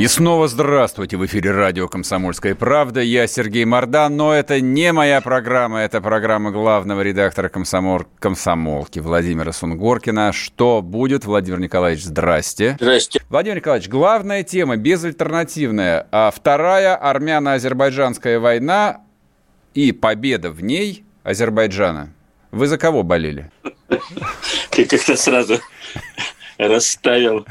И снова здравствуйте. В эфире радио «Комсомольская правда». Я Сергей Мордан, но это не моя программа. Это программа главного редактора комсомол... «Комсомолки» Владимира Сунгоркина. Что будет, Владимир Николаевич, здрасте. Здрасте. Владимир Николаевич, главная тема, безальтернативная. А вторая армяно-азербайджанская война и победа в ней Азербайджана. Вы за кого болели? Ты как-то сразу расставил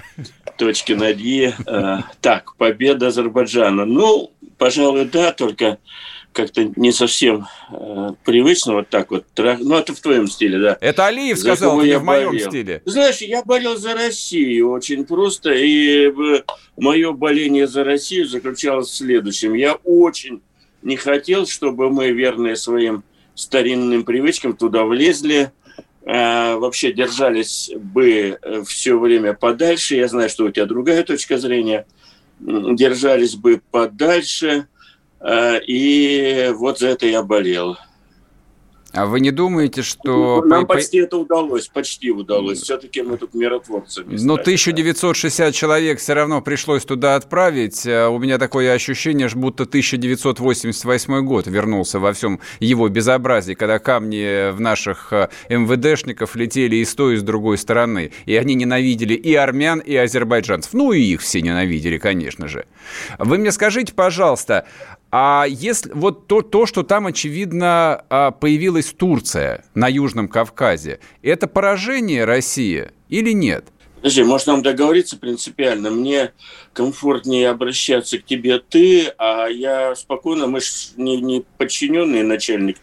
точки над «и». А, так, победа Азербайджана. Ну, пожалуй, да, только как-то не совсем э, привычно вот так вот. Ну, это в твоем стиле, да. Это Алиев За сказал, это не я в моем болел. стиле. Знаешь, я болел за Россию очень просто, и мое боление за Россию заключалось в следующем. Я очень не хотел, чтобы мы, верные своим старинным привычкам, туда влезли, э, вообще держались бы все время подальше. Я знаю, что у тебя другая точка зрения. Держались бы подальше, э, и вот за это я болел. А вы не думаете, что... Нам по- по- почти это удалось, почти удалось. Все-таки мы тут миротворцами. Ну, стали, 1960 человек все равно пришлось туда отправить. А У меня такое ощущение, будто 1988 год вернулся во всем его безобразии, когда камни в наших э, МВДшников летели и с той, и с другой стороны. И они ненавидели и армян, и азербайджанцев. Ну, и их все ненавидели, конечно же. Вы мне скажите, пожалуйста, а если вот то, то что там, очевидно, а, появилась Турция на Южном Кавказе, это поражение России или нет? Подожди, может нам договориться принципиально? Мне комфортнее обращаться к тебе ты, а я спокойно, мы же не, не подчиненный начальник.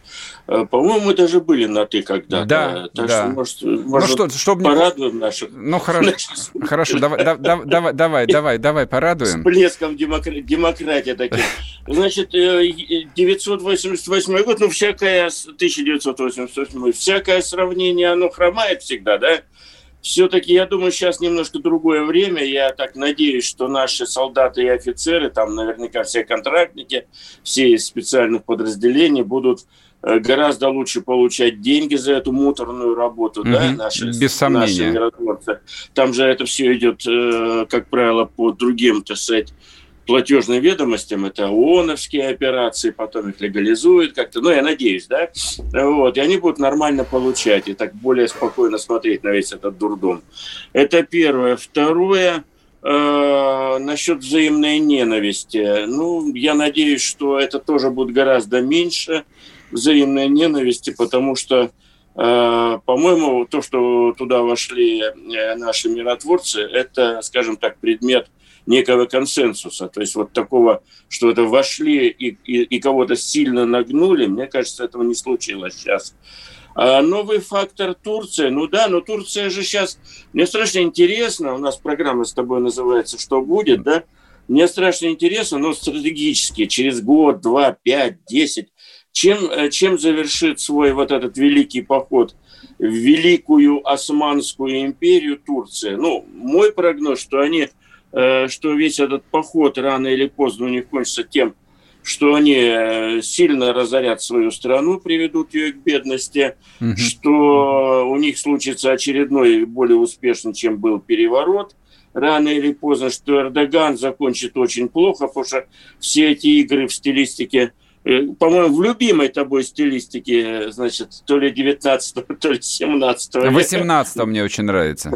Э, По-моему, мы даже были на ты когда-то. Да, так да. что, может, Ну может что, чтобы не... порадуем наших Ну хорошо, хорошо, давай, да- да- давай, давай, давай, давай, порадуем. всплеском демокра- демократии таким. Значит, э, 988 год, ну, всякое, с- 1988, всякое сравнение, оно хромает всегда, да? Все-таки, я думаю, сейчас немножко другое время. Я так надеюсь, что наши солдаты и офицеры, там наверняка все контрактники, все из специальных подразделений будут э, гораздо лучше получать деньги за эту муторную работу, да, Мгм. наши, Без сомнения. наши миротворцы. Там же это все идет, э, как правило, по другим, так сказать, платежным ведомостям. Это ООНовские операции, потом их легализуют как-то. Ну, я надеюсь, да? Вот. И они будут нормально получать и так более спокойно смотреть на весь этот дурдом. Это первое. Второе, э, насчет взаимной ненависти. Ну, я надеюсь, что это тоже будет гораздо меньше взаимной ненависти, потому что Э, По-моему, то, что туда вошли э, наши миротворцы, это, скажем так, предмет некого консенсуса. То есть вот такого, что это вошли и, и, и кого-то сильно нагнули, мне кажется, этого не случилось сейчас. А новый фактор Турция, ну да, но Турция же сейчас, мне страшно интересно, у нас программа с тобой называется «Что будет?», да? Мне страшно интересно, но стратегически, через год, два, пять, десять, чем, э, чем завершит свой вот этот великий поход в великую Османскую империю Турция? Ну, мой прогноз, что они, что весь этот поход рано или поздно у них кончится тем, что они э, сильно разорят свою страну, приведут ее к бедности, Мгм. что у них случится очередной более успешный, чем был переворот, рано или поздно, что Эрдоган закончит очень плохо, потому что все эти игры в стилистике, э, по-моему, в любимой тобой стилистике, э, значит, то ли 19 то ли 17 века. 18 мне очень нравится.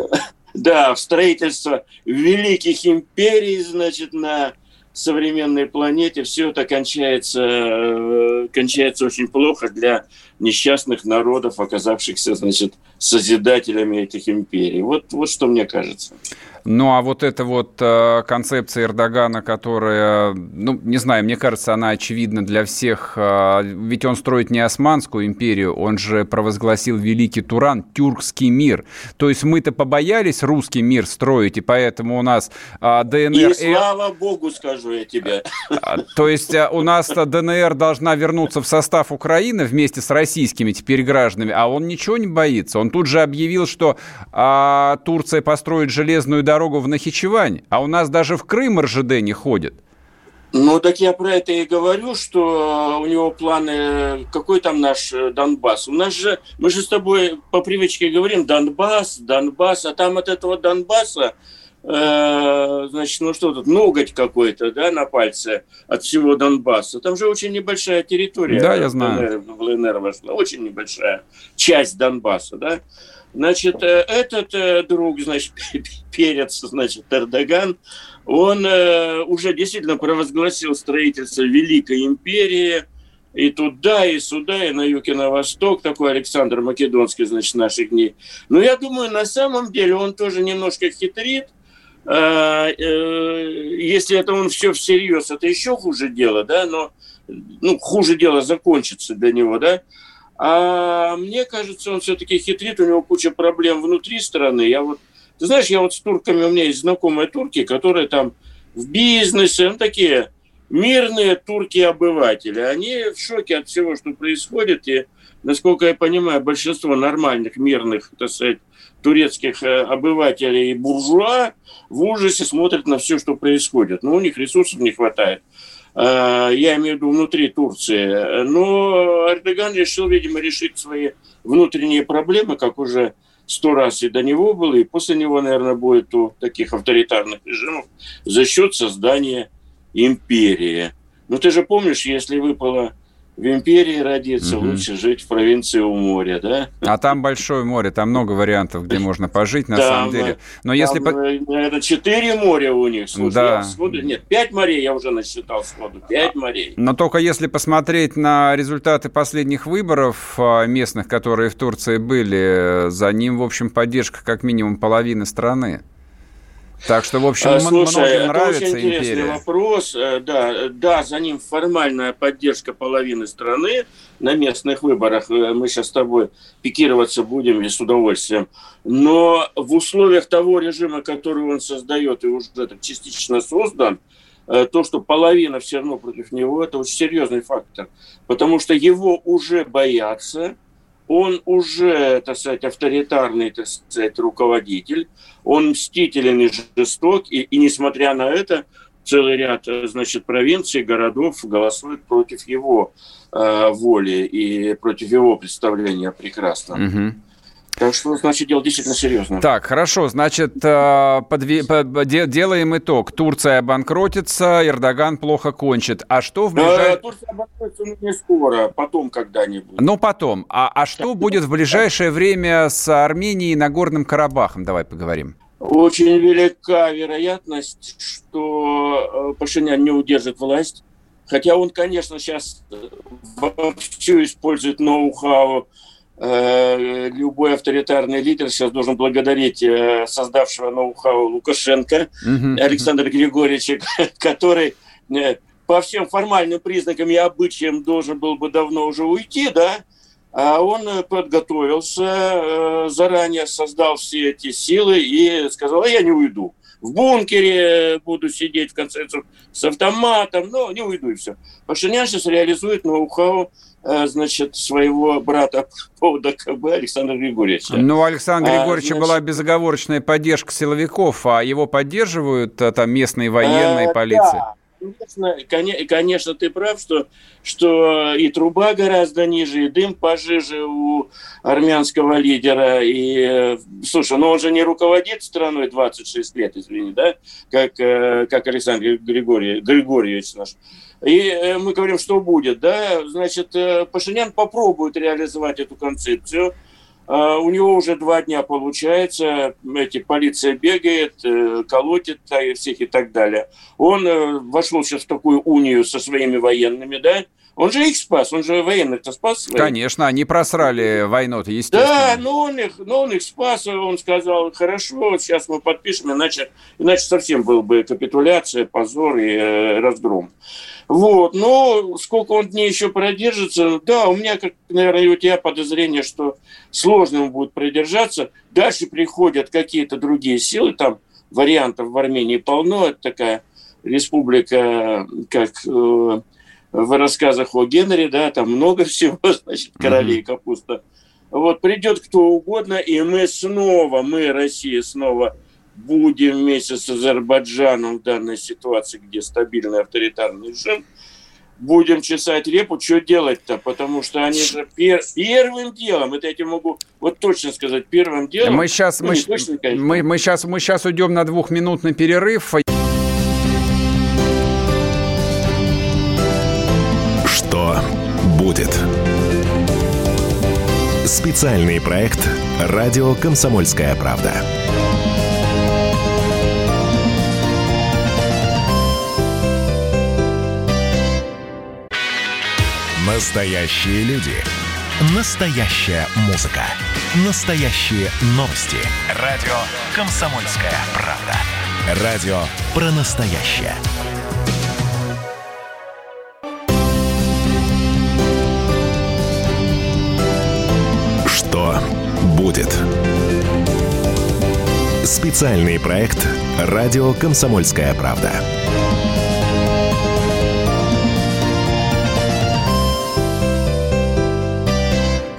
Да, в строительство великих империй, значит, на современной планете все это кончается, э, кончается очень плохо для несчастных народов, оказавшихся, значит, созидателями этих империй. Вот, вот что мне кажется. Ну, а вот эта вот э, концепция Эрдогана, которая, ну, не знаю, мне кажется, она очевидна для всех. Э, ведь он строит не Османскую империю, он же провозгласил Великий Туран, тюркский мир. То есть мы-то побоялись русский мир строить, и поэтому у нас э, ДНР... И слава богу, скажу я тебе. А, то есть э, у нас ДНР должна вернуться в состав Украины вместе с российскими теперь гражданами, а он ничего не боится. Он тут же объявил, что а, Турция построит железную дорогу в Нахичевань, а у нас даже в Крым РЖД не ходит. Ну, так я про это и говорю, что у него планы... Какой там наш э, Донбасс? У нас же... Мы же с тобой по привычке говорим Донбасс, Донбасс, а там от этого Донбасса э, значит, ну что тут, ноготь какой-то, да, на пальце от всего Донбасса. Там же очень небольшая территория. Да, я знаю. В ЛНР вошла, очень небольшая часть Донбасса, да. Значит, э, этот э, друг, значит, перец, значит, Эрдоган, он э, уже действительно провозгласил строительство Великой империи, и туда, и сюда, и на юг, и на восток, такой Александр Македонский, значит, наших дней. Но я думаю, на самом деле он тоже немножко хитрит, если это он все всерьез, это еще хуже дело, да, но ну, хуже дело закончится для него, да, а мне кажется, он все-таки хитрит, у него куча проблем внутри страны. Я вот, ты знаешь, я вот с турками, у меня есть знакомые турки, которые там в бизнесе, ну, такие мирные турки-обыватели. Они в шоке от всего, что происходит. И, насколько я понимаю, большинство нормальных, мирных, так сказать, турецких э, обывателей и буржуа в ужасе смотрят на все, что происходит. Но у них ресурсов не хватает. Э, я имею в виду внутри Турции. Но Эрдоган решил, видимо, решить свои внутренние проблемы, как уже сто раз и до него было, и после него, наверное, будет у таких авторитарных режимов за счет создания империи. Но ты же помнишь, если выпало в империи родиться, угу. лучше жить в провинции у моря, да? А там большое море, там много вариантов, где можно пожить, на там, самом деле. Но если... Это четыре моря у них, слушай, да. сходу... Нет, пять морей я уже насчитал сходу, пять морей. Но только если посмотреть на результаты последних выборов а, местных, которые в Турции были, за ним, в общем, поддержка как минимум половины страны. Так что, в общем, а, Слушай, многим нравится это очень интересный империя. вопрос. Э, да, да, за ним формальная поддержка половины страны на местных выборах. Э, мы сейчас с тобой пикироваться будем и с удовольствием. Но в условиях того режима, который он создает и уже это частично создан, э, то, что половина все равно против него, это очень серьезный фактор. Потому что его уже боятся, он уже, так сказать, авторитарный, так сказать, руководитель, он мстителен и жесток, и, и несмотря на это, целый ряд, значит, провинций, городов голосуют против его э, воли и против его представления о прекрасном. Угу. Так что, значит, дело действительно серьезно. Так, хорошо, значит, э, подве... делаем итог. Турция обанкротится, Эрдоган плохо кончит. А что в ближайшее... Турция обанкротится ну, не скоро, потом когда-нибудь. Ну, потом. А, а что будет в ближайшее время с Арменией и Нагорным Карабахом? Давай поговорим. Очень велика вероятность, что э, Пашинян не удержит власть. Хотя он, конечно, сейчас вовсю использует ноу-хау Э, любой авторитарный лидер сейчас должен благодарить э, создавшего ноу-хау Лукашенко, mm-hmm. Александра Григорьевича, который э, по всем формальным признакам и обычаям должен был бы давно уже уйти, да, а он подготовился, заранее создал все эти силы и сказал, а я не уйду. В бункере буду сидеть, в конце концов, с автоматом, но не уйду и все. Пашинян сейчас реализует ноу-хау Э, значит, своего брата по ДКБ Александра Григорьевича. Ну, Александра Григорьевича а, значит... была безоговорочная поддержка силовиков, а его поддерживают э, там местные военные, а, полиция? Да. Конечно, конечно, ты прав, что, что и труба гораздо ниже, и дым пожиже у армянского лидера. И, слушай, ну он же не руководит страной 26 лет, извини, да, как, как Александр Григорий, Григорьевич наш. И э, мы говорим, что будет, да, значит, э, Пашинян попробует реализовать эту концепцию. А, у него уже два дня получается, эти, полиция бегает, э, колотит всех и так далее. Он вошел сейчас в такую унию со своими военными, да, Он же их спас, он же военных-то спас. Конечно, они просрали войну-то, естественно. Да, но он их, но он их спас, он сказал, хорошо, сейчас мы подпишем, иначе, иначе совсем был бы капитуляция, позор и э, разгром. Вот, но сколько он дней еще продержится, да, у меня, как, наверное, и у тебя подозрение, что сложно ему будет продержаться. Дальше приходят какие-то другие силы, там вариантов в Армении полно, это такая республика, как э, в рассказах о Генри, да, там много всего, значит, королей капуста. Вот придет кто угодно, и мы снова, мы, Россия, снова будем вместе с Азербайджаном в данной ситуации, где стабильный авторитарный режим, будем чесать репу, что делать-то? Потому что они же пер, первым делом, это я тебе могу вот точно сказать, первым делом... Мы сейчас, ну, мы, точно, мы, мы, сейчас, мы сейчас уйдем на двухминутный перерыв. Будет? Специальный проект «Радио Комсомольская правда». Настоящие люди. Настоящая музыка. Настоящие новости. Радио «Комсомольская правда». Радио про настоящее. Что будет? Специальный проект «Радио Комсомольская правда».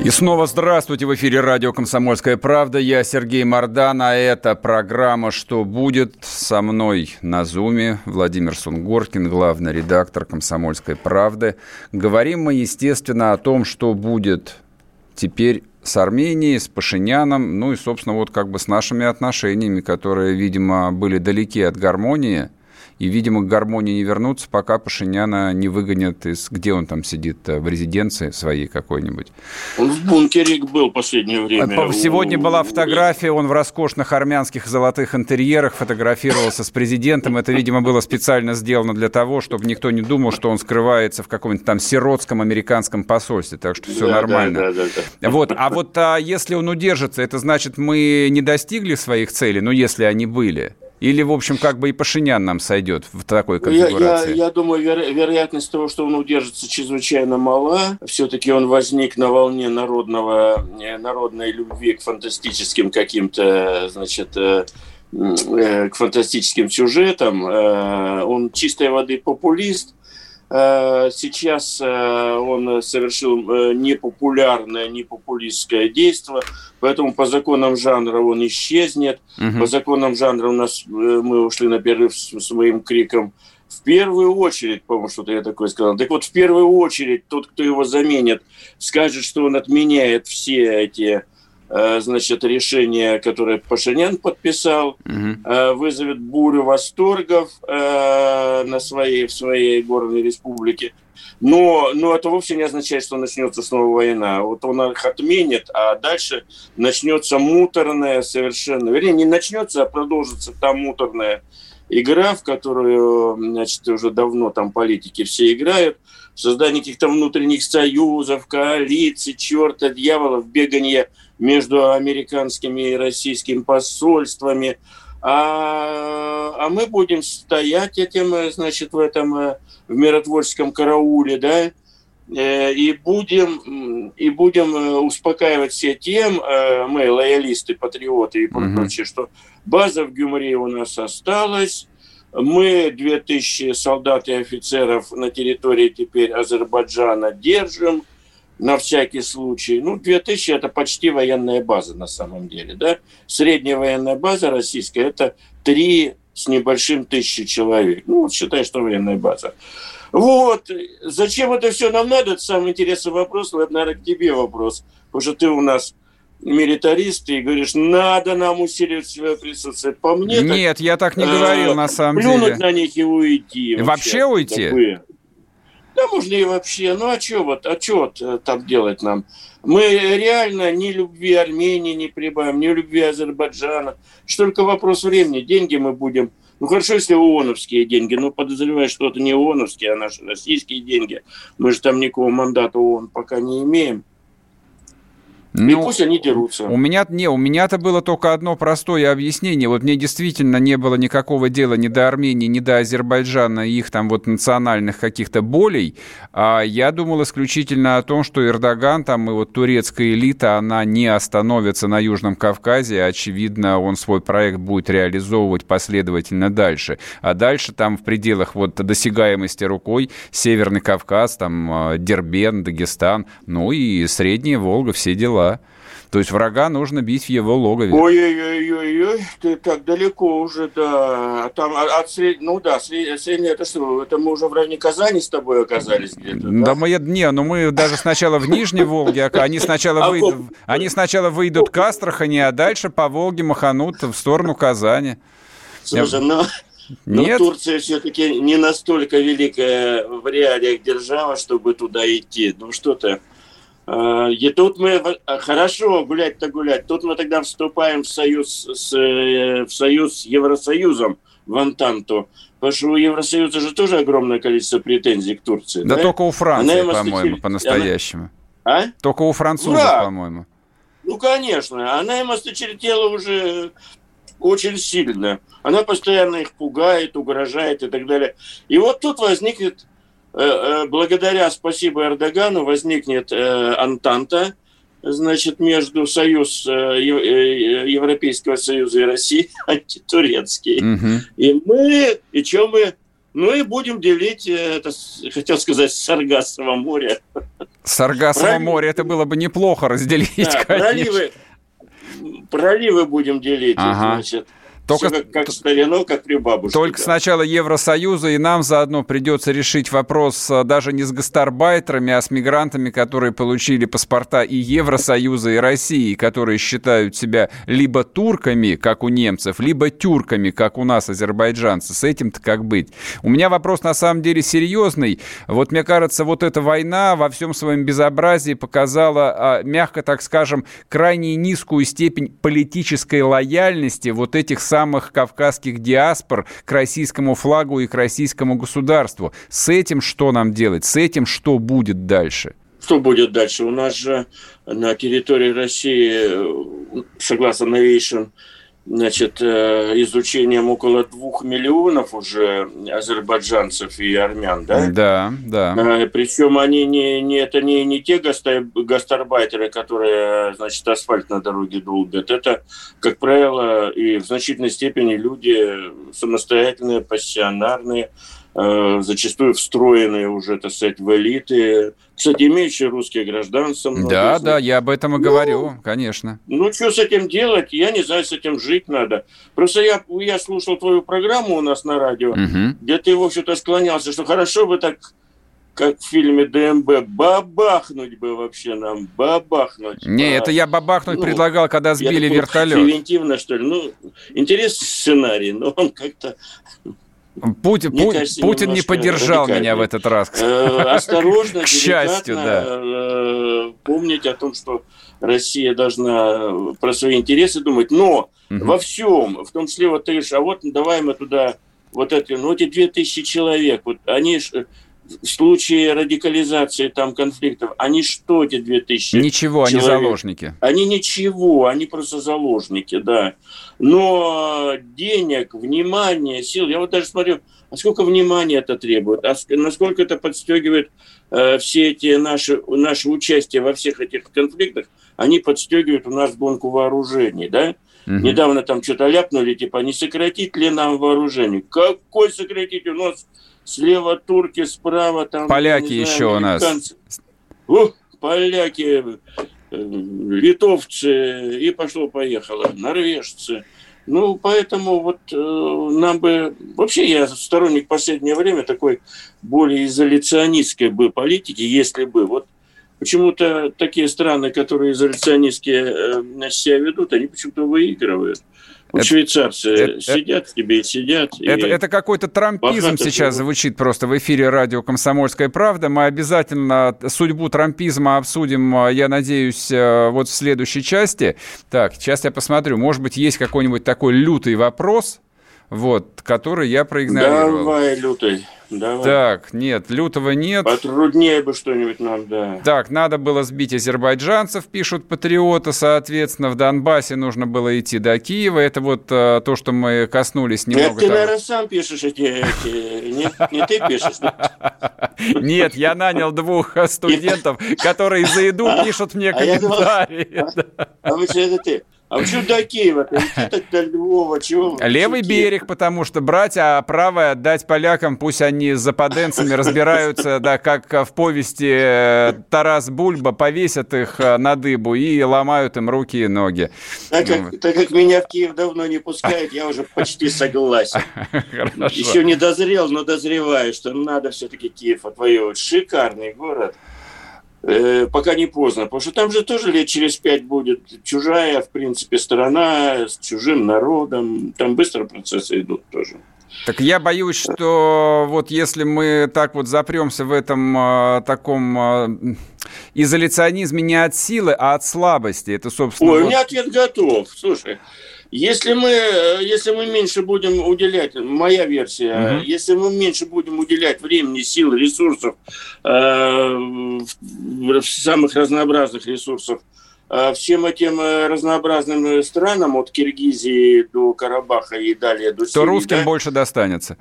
И снова здравствуйте. В эфире радио «Комсомольская правда». Я Сергей Мордан, а это программа «Что будет?» со мной на Зуме Владимир Сунгоркин, главный редактор «Комсомольской правды». Говорим мы, естественно, о том, что будет теперь с Арменией, с Пашиняном, ну и, собственно, вот как бы с нашими отношениями, которые, видимо, были далеки от гармонии – и, видимо, к гармонии не вернуться, пока Пашиняна не выгонят из... Где он там сидит? Э, в резиденции своей какой-нибудь? Он в бункере был последнее время. Сегодня была фотография, он в роскошных армянских золотых интерьерах фотографировался с президентом. Это, видимо, было специально сделано для того, чтобы никто не думал, что он скрывается в каком-нибудь там сиротском американском посольстве. Так что все да, нормально. Да, да, да, Вот. А вот а если он удержится, это значит, мы не достигли своих целей, ну, если они были? Или, в общем, как бы и Пашинян нам сойдет в такой конфигурации? Я, я, я думаю, веро- вероятность того, что он удержится, чрезвычайно мала. Все-таки он возник на волне народного, э, народной любви к фантастическим каким-то, значит, э, э, к фантастическим сюжетам. Он чистой воды популист – сейчас э, он совершил э, непопулярное, непопулистское действие, поэтому по законам жанра он исчезнет. Угу. По законам жанра у нас мы ушли на перерыв с моим криком в первую очередь, по-моему, что-то я такое сказал. Так вот, в первую очередь, тот, кто его заменит, скажет, что он отменяет все эти Э, значит, решение, которое Пашинян подписал, угу. вызовет бурю восторгов э, на своей, в своей горной республике. Но, но это вовсе не означает, что начнется снова война. Вот он их отменит, а дальше начнется муторная совершенно... Вернее, не начнется, а продолжится та муторная игра, в которую, значит, уже давно там политики все играют. Создание каких-то внутренних союзов, коалиций, черта, дьяволов, бегание между американскими и российскими посольствами. А, а мы будем стоять этим, значит, в этом в миротворческом карауле, да, э, и будем, и будем э, успокаивать все тем, э, мы, лоялисты, патриоты и прочее, mm-hmm. что база в Гюмре у нас осталась, мы 2000 солдат и офицеров на территории теперь Азербайджана держим, на всякий случай. Ну, 2000 – это почти военная база на самом деле. Да? Средняя военная база российская – это 3 с небольшим тысячи человек. Ну, вот считай, что военная база. Вот. Зачем это все нам надо? Это самый интересный вопрос. Вот, наверное, к тебе вопрос. Потому что ты у нас милитарист и говоришь, надо нам усиливать свое присутствие. По мне Нет, так, я так не говорил, а, на самом плюнуть деле. Плюнуть на них и уйти. Вообще, вообще уйти? Такое. Да можно и вообще. Ну а что вот, а что вот э, там делать нам? Мы реально ни любви Армении не прибавим, ни любви Азербайджана. Что только вопрос времени. Деньги мы будем Ну хорошо, если ООНовские деньги, но подозреваю, что это не ООНовские, а наши российские деньги. Мы же там никакого мандата ООН пока не имеем. Ну, и пусть они дерутся. У меня, не, у меня-то было только одно простое объяснение. Вот мне действительно не было никакого дела ни до Армении, ни до Азербайджана, их там вот национальных каких-то болей. А я думал исключительно о том, что Эрдоган там и вот турецкая элита, она не остановится на Южном Кавказе. Очевидно, он свой проект будет реализовывать последовательно дальше. А дальше там в пределах вот досягаемости рукой Северный Кавказ, там а, Дербен, Дагестан, ну и Средняя Волга, все дела дела. То есть врага нужно бить в его логове. Ой-ой-ой-ой, ты так далеко уже, да. Там а, от сред... Ну да, средняя, это что, это мы уже в районе Казани с тобой оказались где-то, да? Да мы, не, ну мы даже сначала в Нижней Волге, а они сначала, а выйдут, они сначала выйдут к Астрахани, а дальше по Волге маханут в сторону Казани. Слушай, ну... Нет? Но Турция все-таки не настолько великая в реалиях держава, чтобы туда идти. Ну что ты, и тут мы, э, хорошо гулять-то гулять, тут мы тогда вступаем в союз с, э, в союз с Евросоюзом, в Антанту. Потому что у Евросоюза же тоже огромное количество претензий к Турции. Да, да? только у Франции, по-моему, по-настоящему. Она... А? Только у французов, да. по-моему. Ну, конечно. Она им осточертела уже очень сильно. Она постоянно их пугает, угрожает и так далее. И вот тут возникнет Э, э, благодаря, спасибо Эрдогану, возникнет э, Антанта, значит, между Союз Европейского Союза и России, антитурецкий. Угу. И мы, и что мы, ну и будем делить, это, хотел сказать, Саргассово море. Саргассово Пролив... море, это было бы неплохо разделить, да, проливы, проливы будем делить, ага. значит. Только, Все как, как старину, как при бабушке. Только да. сначала Евросоюза, и нам заодно придется решить вопрос а, даже не с гастарбайтерами, а с мигрантами, которые получили паспорта и Евросоюза, и России, которые считают себя либо турками, как у немцев, либо тюрками, как у нас, азербайджанцы. С этим-то как быть? У меня вопрос на самом деле серьезный. Вот мне кажется, вот эта война во всем своем безобразии показала, а, мягко так скажем, крайне низкую степень политической лояльности вот этих самых кавказских диаспор к российскому флагу и к российскому государству. С этим что нам делать? С этим что будет дальше? Что будет дальше? У нас же на территории России, согласно новейшим значит, э, изучением около двух миллионов уже азербайджанцев и армян, да? Да, да. Э, Причем они не, не это не, не те гастарбайтеры, которые, значит, асфальт на дороге долбят. Это, как правило, и в значительной степени люди самостоятельные, пассионарные, зачастую встроенные уже, так сказать, в элиты. Кстати, имеющие русские гражданство. Да, да, я об этом и ну, говорю, конечно. Ну, что с этим делать? Я не знаю, с этим жить надо. Просто я, я слушал твою программу у нас на радио, угу. где ты, в общем-то, склонялся, что хорошо бы так как в фильме ДМБ, бабахнуть бы вообще нам, бабахнуть. Не, а, это я бабахнуть ну, предлагал, когда сбили вертолет. Превентивно, что ли. Ну, интересный сценарий, но он как-то Путин, Мне кажется, Путин не поддержал меня в этот раз. Э, осторожно, к счастью, да. Э, помнить о том, что Россия должна про свои интересы думать, но угу. во всем, в том числе вот ты говоришь, а вот давай мы туда вот эти, ну эти две тысячи человек, вот они в случае радикализации там конфликтов, они что, эти 2000 Ничего, человек? они заложники. Они ничего, они просто заложники, да. Но денег, внимания, сил, я вот даже смотрю, а сколько внимания это требует, а насколько это подстегивает э, все эти наши, наши участия во всех этих конфликтах, они подстегивают у нас гонку вооружений, да? Угу. Недавно там что-то ляпнули, типа, не сократить ли нам вооружение? Какой сократить? У нас слева турки, справа там... Поляки еще у нас. Ух, поляки, э, литовцы, и пошло-поехало, норвежцы. Ну, поэтому вот э, нам бы... Вообще я сторонник в последнее время такой более изоляционистской бы политики, если бы. Вот почему-то такие страны, которые изоляционистские э, себя ведут, они почему-то выигрывают. Вот швейцарцы это, сидят это, тебе и сидят. Это, и это какой-то трампизм сейчас его. звучит просто в эфире радио «Комсомольская правда». Мы обязательно судьбу трампизма обсудим, а, я надеюсь, э, вот в следующей части. Так, сейчас я посмотрю. Может быть, есть какой-нибудь такой лютый вопрос, вот, который я проигнорировал. Давай, лютый. Давай. Так, нет, лютого нет. Потруднее бы что-нибудь нам, да. Так, надо было сбить азербайджанцев, пишут патриоты, соответственно, в Донбассе нужно было идти до Киева. Это вот а, то, что мы коснулись немного. Это ты, того. наверное, сам пишешь эти... эти... Не, не ты пишешь? Нет, я нанял двух студентов, которые за еду пишут мне комментарии. А вы что, это ты? А почему до Киева? Идти до Львова? Чего? Левый берег, потому что брать, а правое отдать полякам, пусть они с западенцами разбираются, да, как в повести э, Тарас Бульба, повесят их э, на дыбу и ломают им руки и ноги. Так как, так как меня в Киев давно не пускают, я уже почти согласен. Еще не дозрел, но дозреваю, что надо все-таки Киев отвоевывать. Шикарный город. Э, пока не поздно, потому что там же тоже лет через пять будет чужая, в принципе, страна с чужим народом. Там быстро процессы идут тоже. Так я боюсь, что вот если мы так вот запремся в этом э, таком э, изоляционизме не от силы, а от слабости, это, собственно... Ой, вот... у меня ответ готов. Слушай, если мы, если мы меньше будем уделять, моя версия, угу. если мы меньше будем уделять времени, сил, ресурсов, э, самых разнообразных ресурсов, э, всем этим э, разнообразным странам, от Киргизии до Карабаха и далее до Сирии, то русским да, больше достанется.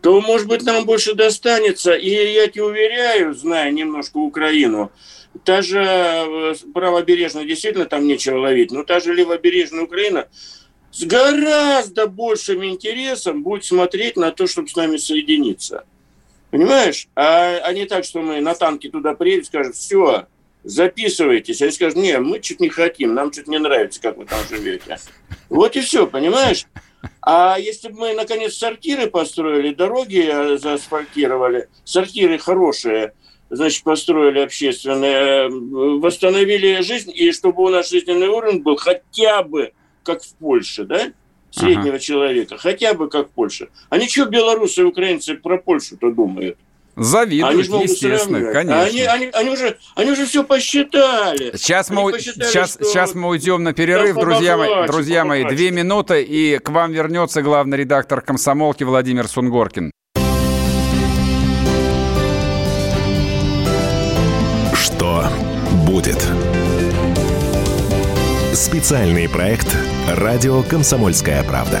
То, может быть, нам больше достанется. И я тебе уверяю, зная немножко Украину, Та же э, правобережная, действительно, там нечего ловить, но та же левобережная Украина с гораздо большим интересом будет смотреть на то, чтобы с нами соединиться. Понимаешь? А, а не так, что мы на танке туда приедем скажем, все, записывайтесь. Они скажут, не, мы чуть не хотим, нам чуть не нравится, как вы там живете. Вот и все, понимаешь? А если бы мы, наконец, сортиры построили, дороги э, заасфальтировали, сортиры хорошие – значит, построили общественное, восстановили жизнь, и чтобы у нас жизненный уровень был хотя бы как в Польше, да, среднего ага. человека, хотя бы как в Польше. А ничего белорусы и украинцы про Польшу-то думают? Завидуют, они естественно, конечно. Они, они, они, уже, они уже все посчитали. Сейчас, мы, посчитали, сейчас, сейчас мы уйдем на перерыв, друзья, мои, друзья мои. Две минуты, и к вам вернется главный редактор комсомолки Владимир Сунгоркин. будет. Специальный проект «Радио Комсомольская правда».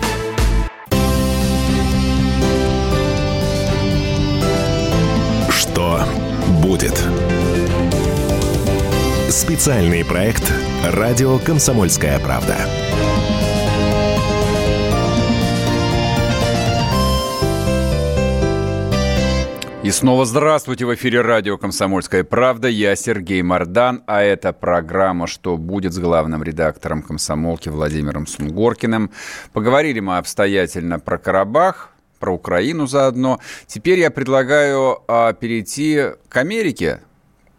Будет? Специальный проект «Радио Комсомольская правда». И снова здравствуйте в эфире радио «Комсомольская правда». Я Сергей Мордан, а это программа «Что будет» с главным редактором «Комсомолки» Владимиром Сунгоркиным. Поговорили мы обстоятельно про Карабах, про Украину заодно. Теперь я предлагаю а, перейти к Америке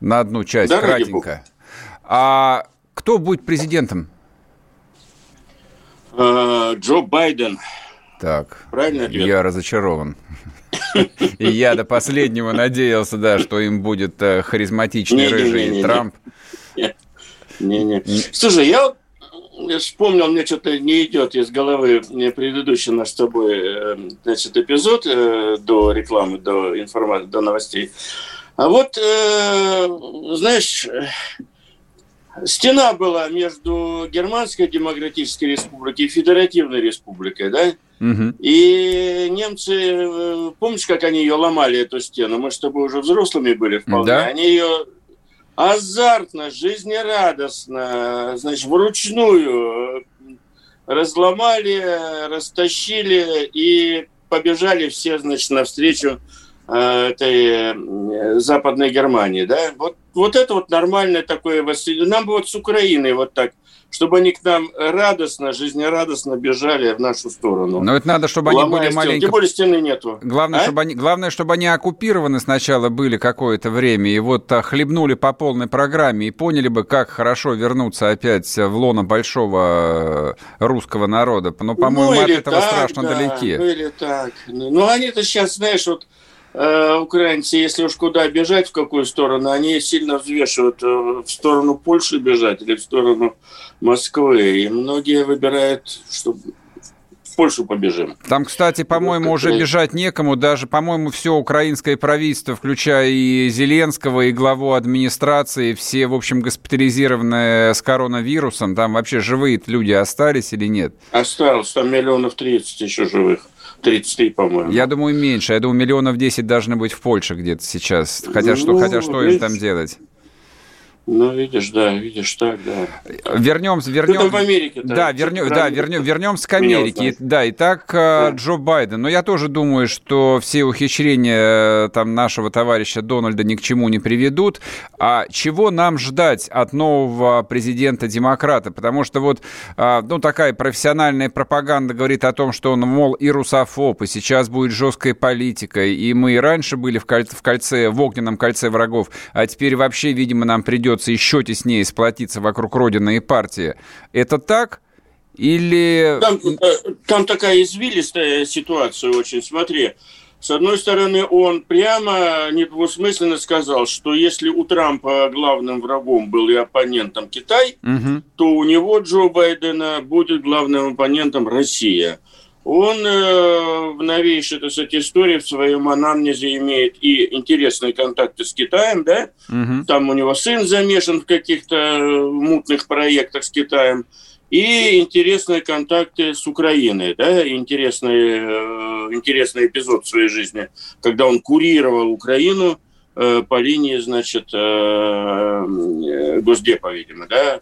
на одну часть, да, кратенько. А кто будет президентом? А, Джо Байден. Так, Правильно ответ? я разочарован. И я до последнего надеялся, да, что им будет э, харизматичный рыжий Трамп. Не-не. Слушай, я вспомнил, мне что-то не идет из головы предыдущий наш с тобой э, значит, эпизод э, до рекламы, до информации, до новостей. А вот, знаешь, стена была между Германской Демократической Республикой и Федеративной Республикой, да? Угу. И немцы, э, помнишь, как они ее ломали, эту стену? Мы с тобой уже взрослыми были вполне. Да. Они ее азартно, жизнерадостно, значит, вручную э, разломали, растащили и побежали все, значит, навстречу этой Западной Германии, да? Вот, вот это вот нормальное такое... Нам бы вот с Украиной вот так чтобы они к нам радостно, жизнерадостно бежали в нашу сторону. Но это надо, чтобы они были маленькие. Тем более стены нету. Главное, а? чтобы они, главное, чтобы они оккупированы сначала были какое-то время, и вот хлебнули по полной программе, и поняли бы, как хорошо вернуться опять в лоно большого э, русского народа. Но, по-моему, ну, от этого так, страшно да, далеки. Ну, или так. Ну, они-то сейчас, знаешь, вот Э, украинцы, если уж куда бежать, в какую сторону, они сильно взвешивают, э, в сторону Польши бежать или в сторону Москвы. И многие выбирают, что в Польшу побежим. Там, кстати, по-моему, уже бежать некому. Даже, по-моему, все украинское правительство, включая и Зеленского, и главу администрации, все, в общем, госпитализированные с коронавирусом. Там вообще живые люди остались или нет? Осталось. Там миллионов 30 еще живых. 33, по-моему. Я думаю, меньше. Я думаю, миллионов 10 должны быть в Польше где-то сейчас. Хотя, ну, что, хотя что им там делать? Ну, видишь, да, видишь, так, да. Вернемся, вернем. в Америке. Да, вернем, да, вернем, вернемся к Америке. Да, итак, э, да. Джо Байден. Но я тоже думаю, что все ухищрения э, там нашего товарища Дональда ни к чему не приведут. А чего нам ждать от нового президента-демократа? Потому что вот, э, ну, такая профессиональная пропаганда говорит о том, что он, мол, и русофоб, и сейчас будет жесткая политика, и мы и раньше были в кольце, в кольце, в огненном кольце врагов, а теперь вообще, видимо, нам придется придется еще теснее сплотиться вокруг Родины и партии. Это так? Или... Там, э, там такая извилистая ситуация очень. Смотри, с одной стороны, он прямо недвусмысленно сказал, что если у Трампа главным врагом был и оппонентом Китай, угу. то у него, Джо Байдена, будет главным оппонентом Россия. Он э, в новейшей, так сказать, истории в своем анамнезе имеет и интересные контакты с Китаем, да? Угу. Там у него сын замешан в каких-то э, мутных проектах с Китаем. И интересные контакты с Украиной, да, интересный, э, интересный эпизод в своей жизни, когда он курировал Украину э, по линии, значит, э, э Госдепа, видимо, да.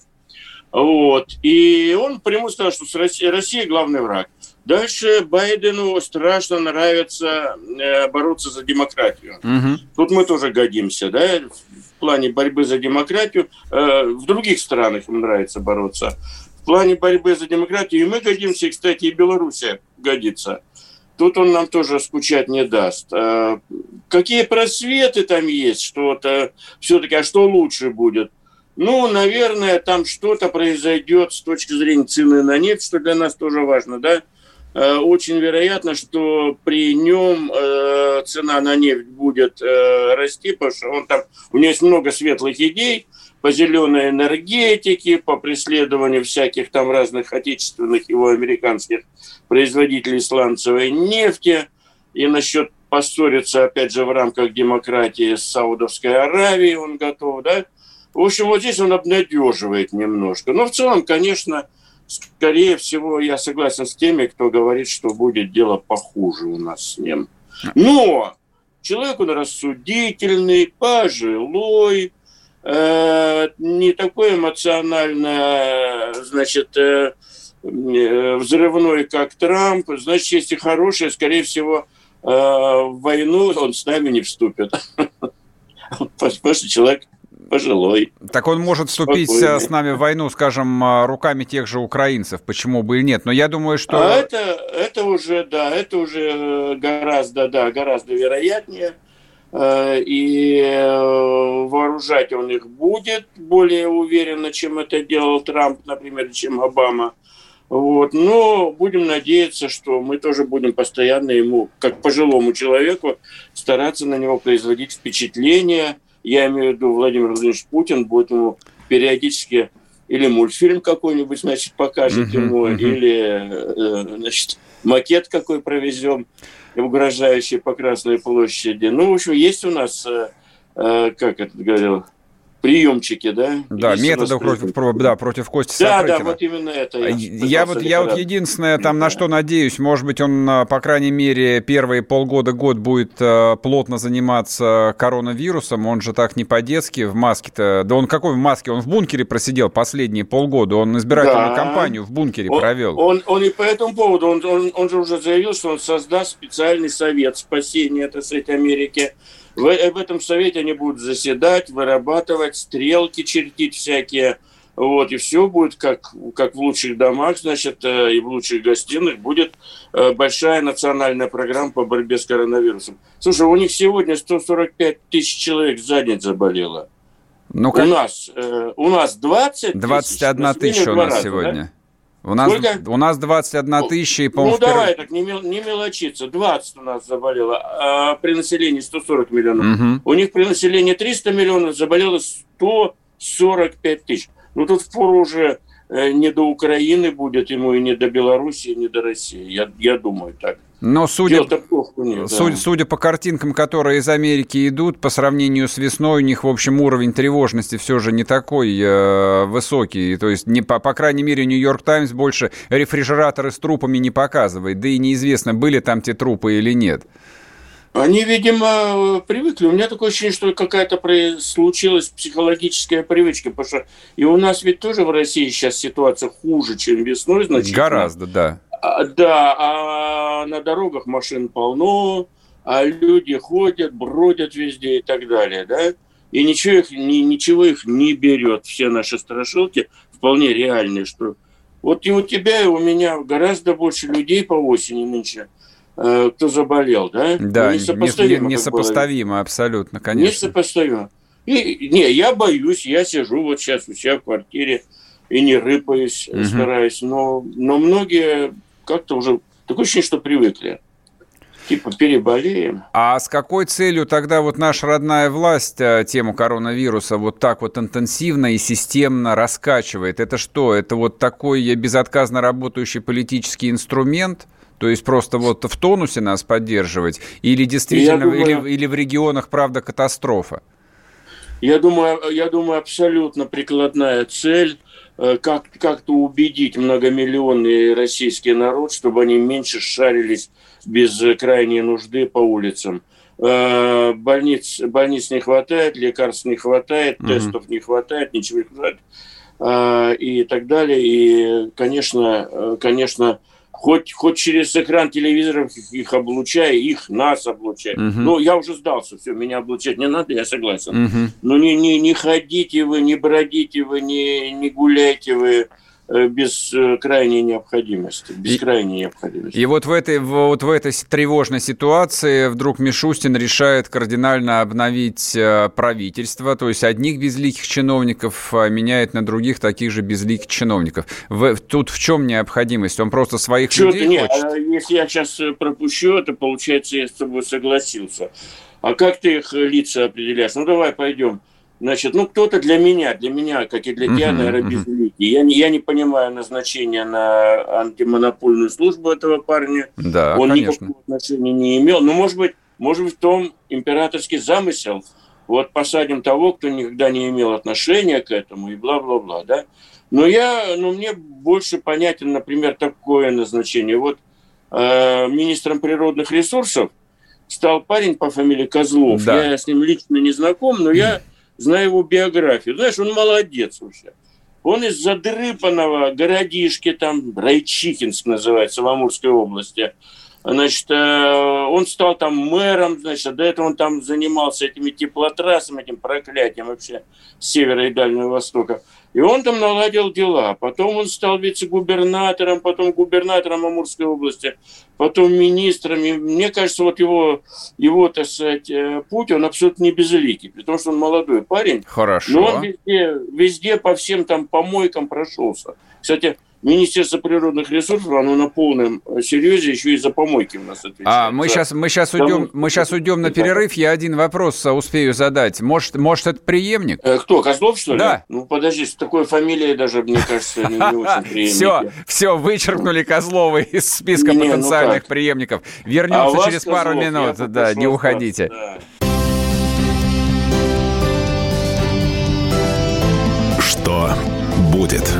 Вот. И он прямо сказал, что Россия, Россия главный враг. Дальше Байдену страшно нравится э, бороться за демократию. Угу. Тут мы тоже годимся, да, в плане борьбы за демократию. Э, в других странах им нравится бороться. В плане борьбы за демократию и мы годимся, и, кстати, и Белоруссия годится. Тут он нам тоже скучать не даст. Э, какие просветы там есть, что-то все-таки, а что лучше будет? Ну, наверное, там что-то произойдет с точки зрения цены на нефть, что для нас тоже важно, да? Э, очень вероятно, что при нем э, цена на нефть будет э, расти, потому что он там, у него есть много светлых идей по зеленой энергетике, по преследованию всяких там разных отечественных его американских производителей сланцевой нефти, и насчет поссориться, опять же, в рамках демократии с Саудовской Аравией он готов, да? В общем, вот здесь он обнадеживает немножко. Но в целом, конечно, скорее всего, я согласен с теми, кто говорит, что будет дело похуже у нас с ним. Но человек он рассудительный, пожилой, э, не такой эмоционально, значит, э, э, взрывной, как Трамп. Значит, если хороший, скорее всего, э, в войну он с нами не вступит. Потому что человек пожилой. Так он может вступить э, спокойный. с нами в войну, скажем, э, руками тех же украинцев, почему бы и нет. Но я думаю, что... А это, это уже, да, это уже э, гораздо, да, гораздо вероятнее. И вооружать он их будет более уверенно, чем это делал Трамп, например, чем Обама. Вот. Но будем надеяться, что мы тоже будем постоянно ему, как пожилому человеку, стараться на него производить впечатление – я имею в виду Владимир Владимирович Путин, будет ему периодически или мультфильм какой-нибудь, значит, покажет uh-huh, ему, uh-huh. или, э, значит, макет какой провезем, угрожающий по Красной площади. Ну, в общем, есть у нас, э, э, как это говорил, приемчики, да? Да, методов против, да, против Кости Да, Сапрыкина. да, вот именно это. Я, я вот, я вот единственное, там на что надеюсь, может быть, он, а, по крайней мере, первые полгода-год будет э, плотно заниматься коронавирусом, он же так не по-детски в маске-то, да он какой в маске, он в бункере просидел последние полгода, он избирательную да. кампанию в бункере он, провел. Он, он и по этому поводу, он, он, он же уже заявил, что он создаст специальный совет спасения, это сказать, Америки, в, в этом совете они будут заседать, вырабатывать стрелки, чертить всякие, Вот, и все будет как, как в лучших домах, значит, э, и в лучших гостиных будет э, большая национальная программа по борьбе с коронавирусом. Слушай, у них сегодня 145 тысяч человек за день заболело. Ну, как... У нас, э, у нас 20 21 тысяча у нас раза, сегодня. Да? У нас, у нас 21 тысяча, и, по-моему... Ну, давай так, не, мел, не мелочиться. 20 у нас заболело, а при населении 140 миллионов. Угу. У них при населении 300 миллионов заболело 145 тысяч. Ну, тут впору уже э, не до Украины будет ему, и не до Белоруссии, и не до России. Я, я думаю так. Но судя, нет, судя, да. судя по картинкам, которые из Америки идут, по сравнению с весной, у них, в общем, уровень тревожности все же не такой э, высокий. То есть, не, по, по крайней мере, Нью-Йорк Таймс больше рефрижераторы с трупами не показывает. Да и неизвестно, были там те трупы или нет. Они, видимо, привыкли. У меня такое ощущение, что какая-то случилась психологическая привычка, потому что и у нас ведь тоже в России сейчас ситуация хуже, чем весной, значит. Гораздо, да. А, да, а на дорогах машин полно, а люди ходят, бродят везде и так далее, да? И ничего их, ни, ничего их не берет. Все наши страшилки вполне реальные, что вот и у тебя, и у меня гораздо больше людей по осени нынче – Э, кто заболел, да? Да, ну, несопоставимо, не, несопоставимо абсолютно, конечно. Несопоставимо. И, не, я боюсь, я сижу вот сейчас у себя в квартире и не рыпаюсь, угу. стараюсь, но, но многие как-то уже такое ощущение, что привыкли типа переболеем. А с какой целью тогда вот наша родная власть э, тему коронавируса вот так вот интенсивно и системно раскачивает? Это что? Это вот такой безотказно работающий политический инструмент – то есть просто вот в тонусе нас поддерживать? Или действительно, думаю, или, или в регионах, правда, катастрофа? Я думаю, я думаю, абсолютно прикладная цель как, как-то убедить многомиллионный российский народ, чтобы они меньше шарились без крайней нужды по улицам. Э, больниц, больниц не хватает, лекарств не хватает, угу. тестов не хватает, ничего не хватает э, и так далее. И, конечно, конечно, хоть, хоть через экран телевизоров их, их облучай, их, нас облучай. Угу. Ну, я уже сдался, все, меня облучать не надо, я согласен. Угу. Но не, не, не ходите вы, не бродите вы, не, не гуляйте вы без э, крайней необходимости, без и, крайней необходимости. И вот в этой вот в этой тревожной ситуации вдруг Мишустин решает кардинально обновить э, правительство, то есть одних безликих чиновников меняет на других таких же безликих чиновников. В, тут в чем необходимость? Он просто своих Чего людей нет, хочет? А если я сейчас пропущу это, получается, я с тобой согласился. А как ты их лица определяешь? Ну, давай пойдем Значит, ну кто-то для меня, для меня, как и для тебя, наверное, безликий. Я не, я не понимаю назначения на антимонопольную службу этого парня. Да, Он конечно. никакого отношения не имел. Но, может быть, может быть, в том императорский замысел. Вот посадим того, кто никогда не имел отношения к этому, и бла-бла-бла, да. Но я, ну, мне больше понятен, например, такое назначение. Вот э, министром природных ресурсов стал парень по фамилии Козлов. Да. Я с ним лично не знаком, но я знаю его биографию. Знаешь, он молодец вообще. Он из задрыпанного городишки, там, Райчихинск называется, в Амурской области. Значит, э, он стал там мэром, значит, а до этого он там занимался этими теплотрассами, этим проклятием вообще севера и Дальнего Востока. И он там наладил дела. Потом он стал вице-губернатором, потом губернатором Амурской области, потом министром. И мне кажется, вот его, его, так сказать, э, путь, он абсолютно не безликий, потому что он молодой парень. Хорошо. Но он везде, везде по всем там помойкам прошелся. Кстати, Министерство природных ресурсов, оно на полном серьезе еще и за помойки у нас отвечает. А, мы сейчас, мы сейчас уйдем, мы сейчас уйдем на перерыв, я один вопрос успею задать. Может, может это преемник? Э, кто, Козлов, что ли? Да. Ну, подожди, с такой фамилией даже, мне кажется, не, не очень преемник. Все, все, вычеркнули Козлова из списка не, ну потенциальных ну преемников. Вернемся а через Козлов, пару минут, да, не уходите. Да. Что будет?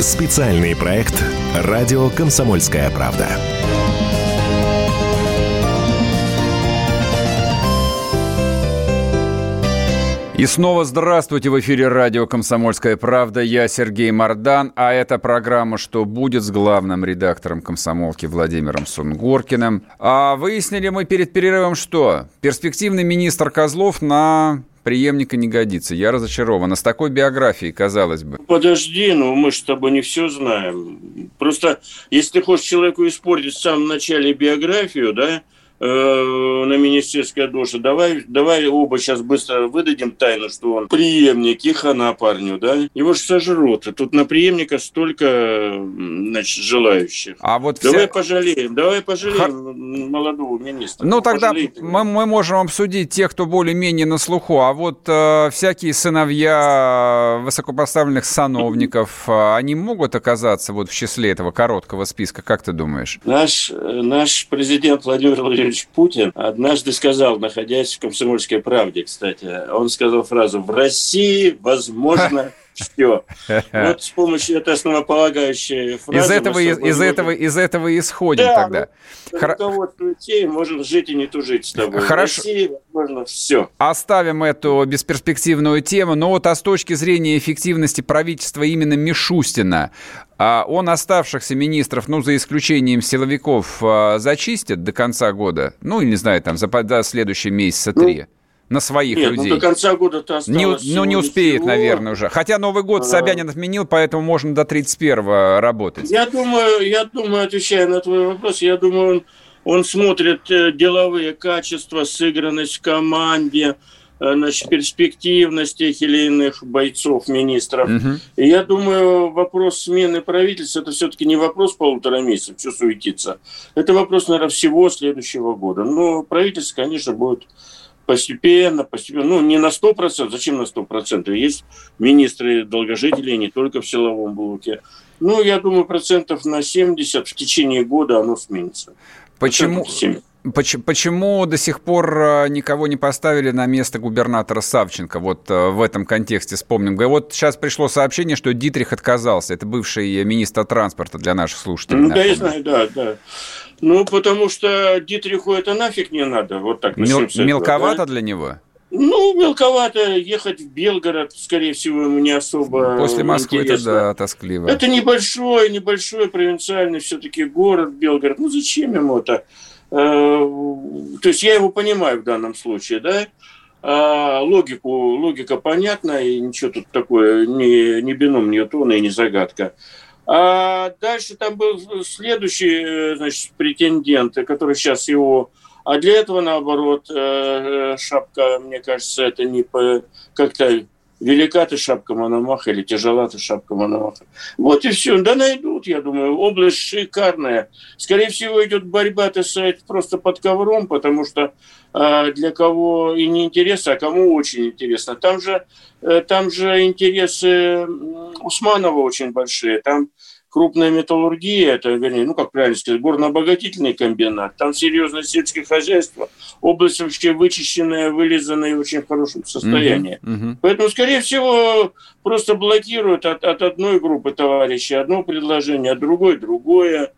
Специальный проект «Радио Комсомольская правда». И снова здравствуйте в эфире радио «Комсомольская правда». Я Сергей Мордан, а это программа «Что будет» с главным редактором «Комсомолки» Владимиром Сунгоркиным. А выяснили мы перед перерывом, что перспективный министр Козлов на преемника не годится. Я разочарован. А с такой биографией, казалось бы. Подожди, ну мы же с тобой не все знаем. Просто если ты хочешь человеку испортить в самом начале биографию, да, на министерское душе. Давай, давай оба сейчас быстро выдадим тайну, что он преемник, и хана парню, да? Его же сожрут. Тут на преемника столько, значит, желающих. А вот давай вся... пожалеем, давай пожалеем Ха... молодого министра. Ну, тогда мы, мы можем обсудить тех, кто более-менее на слуху. А вот э, всякие сыновья высокопоставленных сановников, э, они могут оказаться вот в числе этого короткого списка, как ты думаешь? Наш, наш президент Владимир Владимирович Владимирович Путин однажды сказал, находясь в «Комсомольской правде», кстати, он сказал фразу «В России возможно все. Вот с помощью этой основополагающей фразы... Из этого, из, из этого, из этого исходим да, тогда. Хор... руководствуйте, можем жить и не тужить с тобой. Хорошо. В России, возможно, все. Оставим эту бесперспективную тему, но вот а с точки зрения эффективности правительства именно Мишустина, а он оставшихся министров, ну, за исключением силовиков, а, зачистит до конца года? Ну, не знаю, там, за до следующего месяца три. Ну, на своих Нет, людей. Ну, до конца года-то осталось не, Ну, не успеет, всего. наверное, уже. Хотя Новый год а... Собянин отменил, поэтому можно до 31-го работать. Я думаю, я думаю, отвечая на твой вопрос, я думаю, он, он смотрит э, деловые качества, сыгранность в команде, э, значит, перспективность тех или иных бойцов, министров. Угу. И я думаю, вопрос смены правительства – это все-таки не вопрос полутора месяцев, что суетиться. Это вопрос, наверное, всего следующего года. Но правительство, конечно, будет постепенно, постепенно, ну, не на 100%, зачем на 100%? Есть министры долгожители не только в силовом блоке. Ну, я думаю, процентов на 70 в течение года оно сменится. Почему, Почему до сих пор э, никого не поставили на место губернатора Савченко? Вот э, в этом контексте вспомним. Вот сейчас пришло сообщение, что Дитрих отказался. Это бывший министр транспорта для наших слушателей. Ну, да, я знаю, да, да. Ну, потому что Дитриху это нафиг не надо. Вот так. Мел- этого, мелковато да? для него? Ну, мелковато ехать в Белгород, скорее всего, ему не особо После Москвы это, да, тоскливо. Это небольшой, небольшой провинциальный все-таки город Белгород. Ну, зачем ему это? Э, то есть я его понимаю в данном случае, да? А логику, логика понятна, и ничего тут такое, не, не бином Ньютона и не загадка. А дальше там был следующий, э, значит, претендент, который сейчас его... А для этого, наоборот, э, шапка, мне кажется, это не по... Как-то велика ты шапка Мономаха или тяжела ты шапка Мономаха. Вот и все. Да найдут, я думаю. Область шикарная. Скорее всего, идет борьба, так сказать, просто под ковром, потому что э, для кого и не интересно, а кому очень интересно. Там же, э, там же интересы Усманова очень большие. Там крупная металлургия, это, вернее, ну, как правильно сказать, горно-обогатительный комбинат, там серьезное сельское хозяйство, область вообще вычищенная, вылизанная и очень в хорошем состоянии. Uh-huh, uh-huh. Поэтому, скорее всего, просто блокируют от, от одной группы товарищей одно предложение, от другой другое.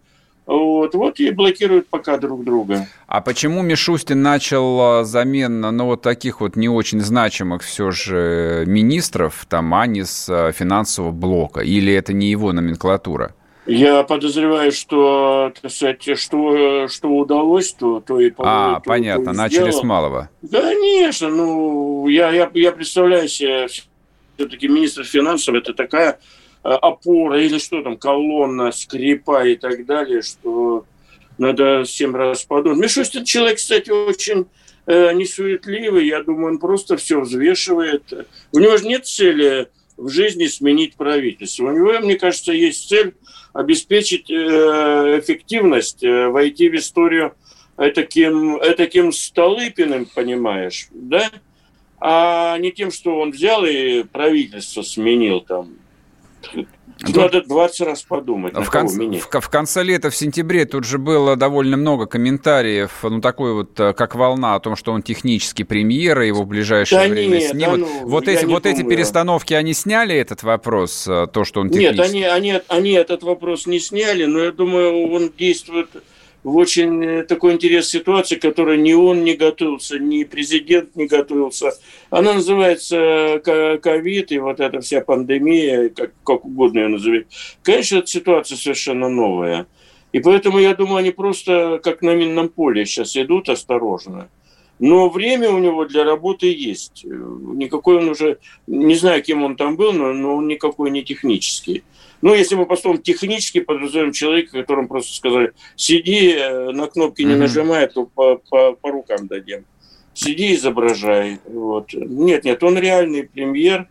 Вот, вот и блокируют пока друг друга. А почему Мишустин начал а, замену, ну, вот таких вот не очень значимых все же министров, там, не с а, финансового блока? Или это не его номенклатура? Я подозреваю, что, так сказать, что, что удалось, то, то и А, то, понятно, то начали сделал. с малого. Конечно, ну, я, я, я представляю себе, все-таки министр финансов, это такая опора или что там, колонна, скрипа и так далее, что надо семь раз подумать. Мишустин человек, кстати, очень э, несуетливый, я думаю, он просто все взвешивает. У него же нет цели в жизни сменить правительство. У него, мне кажется, есть цель обеспечить э, эффективность, э, войти в историю таким, таким Столыпиным, понимаешь, да? а не тем, что он взял и правительство сменил там. Надо 20 раз подумать. В, кон... в, в конце лета, в сентябре, тут же было довольно много комментариев, ну, такой вот, э, как волна о том, что он технический премьер, и его в ближайшее да время нет, снимут. Да ну, вот эти, вот эти перестановки, они сняли этот вопрос, э, то, что он технический? Нет, они, они, они этот вопрос не сняли, но я думаю, он действует в очень э, такой интересной ситуации, которой ни он не готовился, ни президент не готовился. Она называется э, ковид и вот эта вся пандемия, как, как угодно ее назови. Конечно, эта ситуация совершенно новая. И поэтому, я думаю, они просто как на минном поле сейчас идут осторожно. Но время у него для работы есть. Никакой он уже, не знаю, кем он там был, но, но он никакой не технический. Ну, если мы поступим технически, подразумеваем человека, которому просто сказали, сиди, э, на кнопки не нажимай, а то по, по, по рукам дадим. Сиди, изображай. Вот. Нет, нет, он реальный премьер.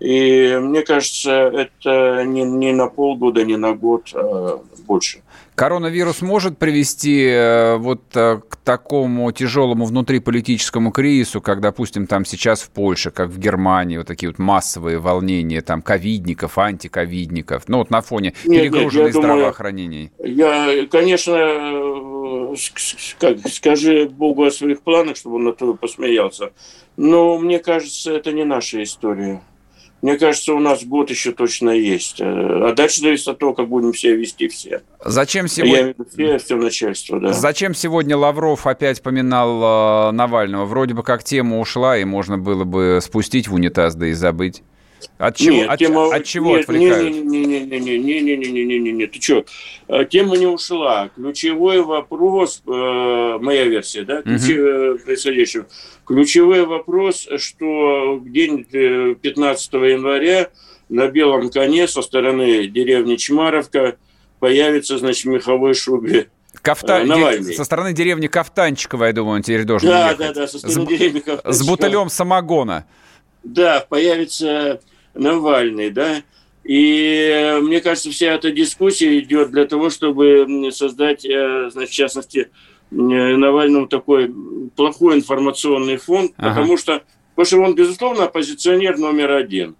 И мне кажется, это не, не на полгода, не на год, а больше. Коронавирус может привести э, вот э, к такому тяжелому внутриполитическому кризису, как, допустим, там сейчас в Польше, как в Германии, вот такие вот массовые волнения, там, ковидников, антиковидников, ну, вот на фоне нет, перегруженной здравоохранения. Я, конечно, э, как, скажи Богу о своих планах, чтобы он на то посмеялся, но мне кажется, это не наша история. Мне кажется, у нас год еще точно есть. Э, а дальше зависит от того, как будем себя вести все. Зачем сегодня... Я имею в виду все, все начальство, да. Зачем сегодня Лавров опять поминал э, Навального? Вроде бы как тема ушла, и можно было бы спустить в унитаз, да и забыть. От чего, нет, от, тема, от чего нет, отвлекают? Не-не-не-не-не-не-не-не-не-не-не, ты что? Тема не ушла. Ключевой вопрос, э, моя версия, да, угу. происходящего. Ключевой вопрос, что день 15 января на белом коне со стороны деревни Чмаровка появится, значит, меховой шубе Кафта... Навальный. Со стороны деревни Кафтанчикова, я думаю, он теперь должен да, ехать. Да, да, со стороны с... деревни Кафтанчикова. С бутылем самогона. Да, появится Навальный, да. И э, мне кажется, вся эта дискуссия идет для того, чтобы создать, э, значит, в частности, э, Навальному такой плохой информационный фон, ага. потому что, потому что он, безусловно, оппозиционер номер один.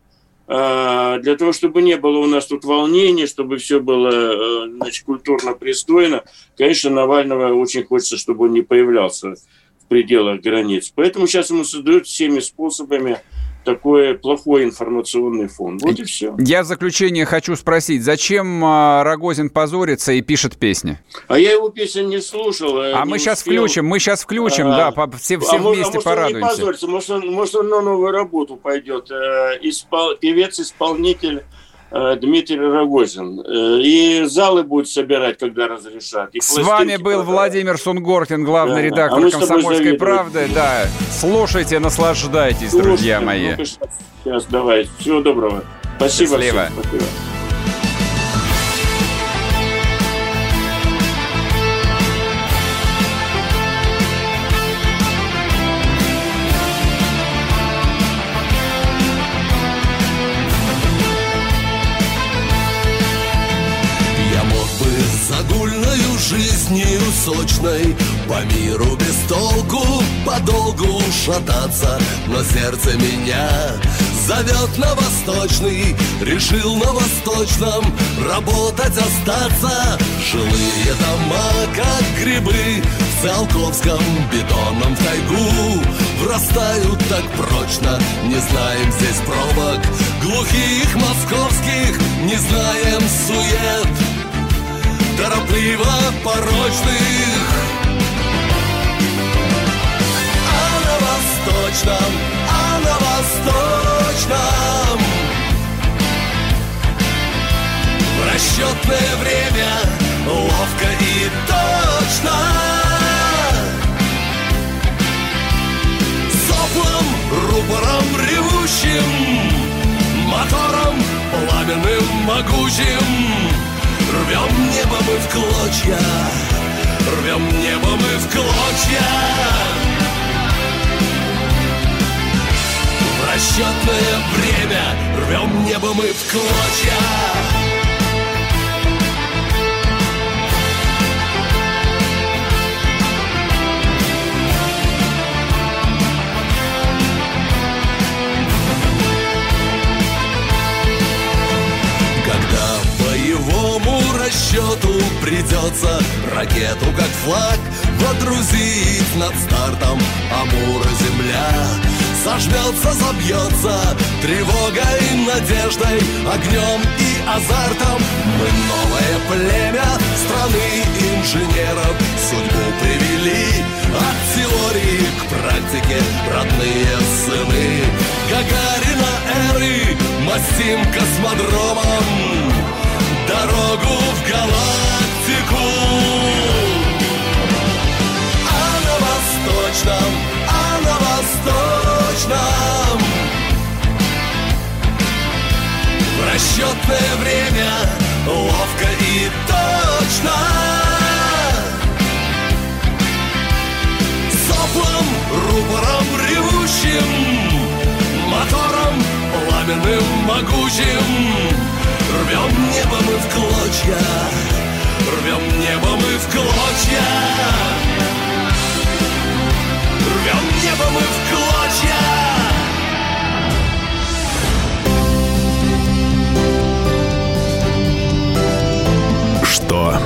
А, для того, чтобы не было у нас тут волнений, чтобы все было значит, культурно пристойно, конечно, Навального очень хочется, чтобы он не появлялся в пределах границ. Поэтому сейчас ему создают всеми способами такой плохой информационный фон. Вот и все. Я в заключение хочу спросить, зачем а, Рогозин позорится и пишет песни? А я его песен не слушал. А не мы сейчас успел. включим, мы сейчас включим, а, да, по, все, все а вместе а порадуемся. Он не позорится, может он, может он на новую работу пойдет. Э, испол, певец-исполнитель Дмитрий Рогозин. Э, и залы будет собирать, когда разрешат. И С вами был продавать. Владимир Сунгоркин, главный да. редактор а «Комсомольской правды». Да, слушайте, наслаждайтесь, Слушайте, друзья мои. Ну сейчас, давай. Всего доброго. Спасибо. Счастливо. Всем. Спасибо. Сочной По миру без толку подолгу шататься Но сердце меня зовет на восточный Решил на восточном работать остаться. Жилые дома, как грибы В Циолковском бетонном в тайгу Врастают так прочно, не знаем здесь пробок Глухих московских, не знаем сует торопливо порочных. А на восточном, а на восточном. В расчетное время ловко и точно. Соплом, рупором ревущим Мотором пламенным могучим Рвем небо мы в клочья. Рвем небо мы в клочья. В расчетное время Рвем небо мы в клочья придется. Ракету как флаг Водрузить над стартом. Амура-Земля Сожмется, забьется. Тревогой, надеждой, огнем и азартом. Мы новое племя страны инженеров. Судьбу привели от теории к практике. Родные сыны Гагарина эры Мастим космодромом Дорогу в галактику. А на восточном, а на восточном. В расчетное время ловко и точно. Соплом, рупором ревущим Мотором пламенным, могучим Рвем небо мы в клочья Рвем небо мы в клочья Рвем небо мы в клочья Что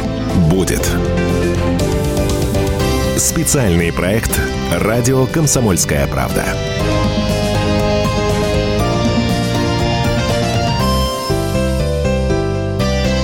будет? Специальный проект «Радио Комсомольская правда».